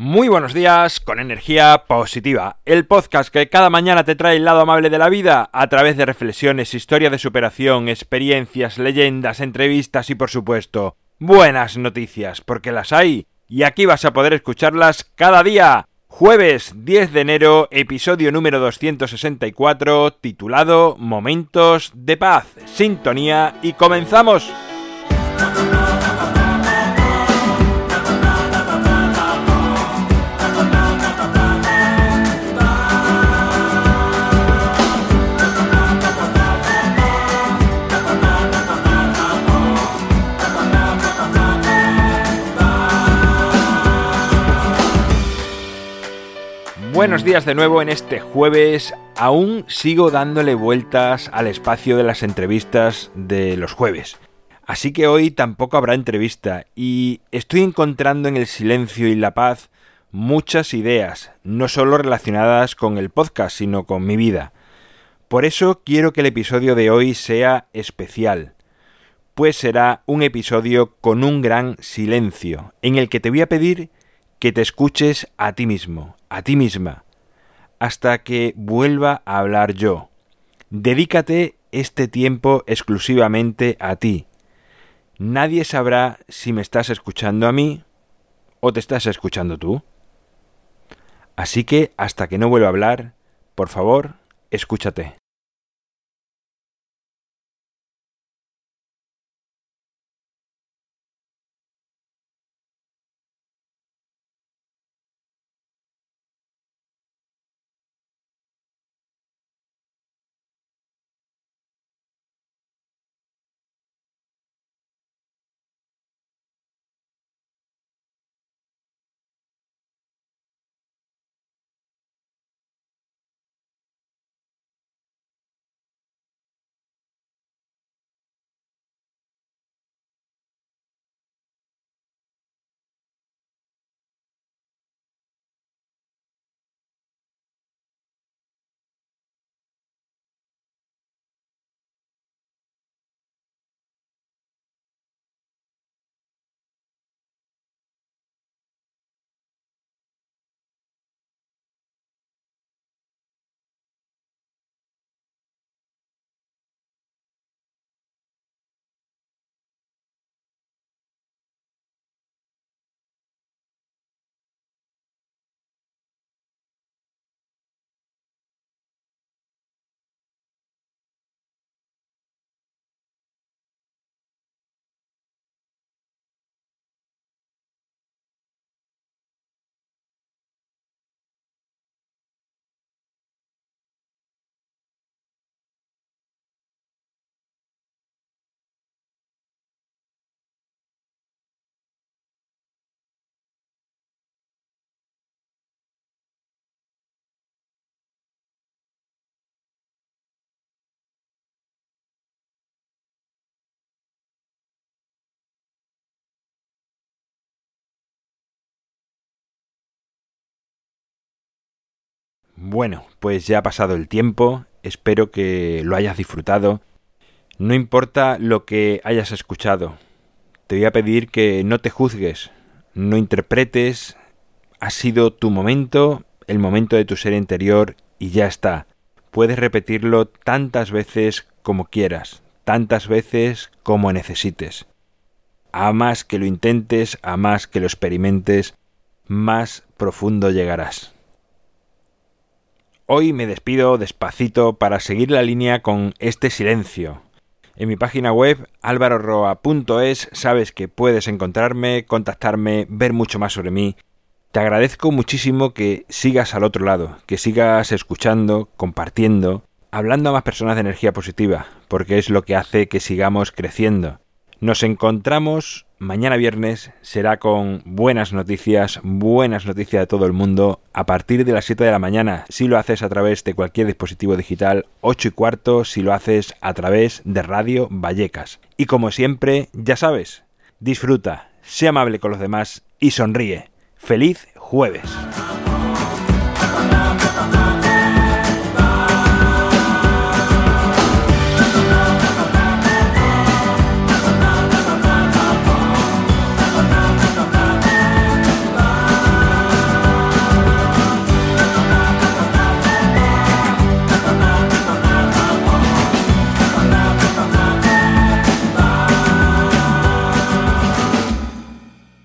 Muy buenos días con energía positiva, el podcast que cada mañana te trae el lado amable de la vida a través de reflexiones, historia de superación, experiencias, leyendas, entrevistas y por supuesto buenas noticias, porque las hay y aquí vas a poder escucharlas cada día. Jueves 10 de enero, episodio número 264, titulado Momentos de paz, sintonía y comenzamos. Buenos días de nuevo en este jueves. Aún sigo dándole vueltas al espacio de las entrevistas de los jueves. Así que hoy tampoco habrá entrevista y estoy encontrando en el silencio y la paz muchas ideas, no solo relacionadas con el podcast, sino con mi vida. Por eso quiero que el episodio de hoy sea especial, pues será un episodio con un gran silencio, en el que te voy a pedir que te escuches a ti mismo, a ti misma, hasta que vuelva a hablar yo. Dedícate este tiempo exclusivamente a ti. Nadie sabrá si me estás escuchando a mí o te estás escuchando tú. Así que hasta que no vuelva a hablar, por favor, escúchate. Bueno, pues ya ha pasado el tiempo, espero que lo hayas disfrutado. No importa lo que hayas escuchado, te voy a pedir que no te juzgues, no interpretes, ha sido tu momento, el momento de tu ser interior y ya está. Puedes repetirlo tantas veces como quieras, tantas veces como necesites. A más que lo intentes, a más que lo experimentes, más profundo llegarás. Hoy me despido despacito para seguir la línea con este silencio. En mi página web alvaroroa.es sabes que puedes encontrarme, contactarme, ver mucho más sobre mí. Te agradezco muchísimo que sigas al otro lado, que sigas escuchando, compartiendo, hablando a más personas de energía positiva, porque es lo que hace que sigamos creciendo. Nos encontramos mañana viernes, será con buenas noticias, buenas noticias de todo el mundo, a partir de las 7 de la mañana, si lo haces a través de cualquier dispositivo digital, 8 y cuarto si lo haces a través de Radio Vallecas. Y como siempre, ya sabes, disfruta, sé amable con los demás y sonríe. ¡Feliz jueves!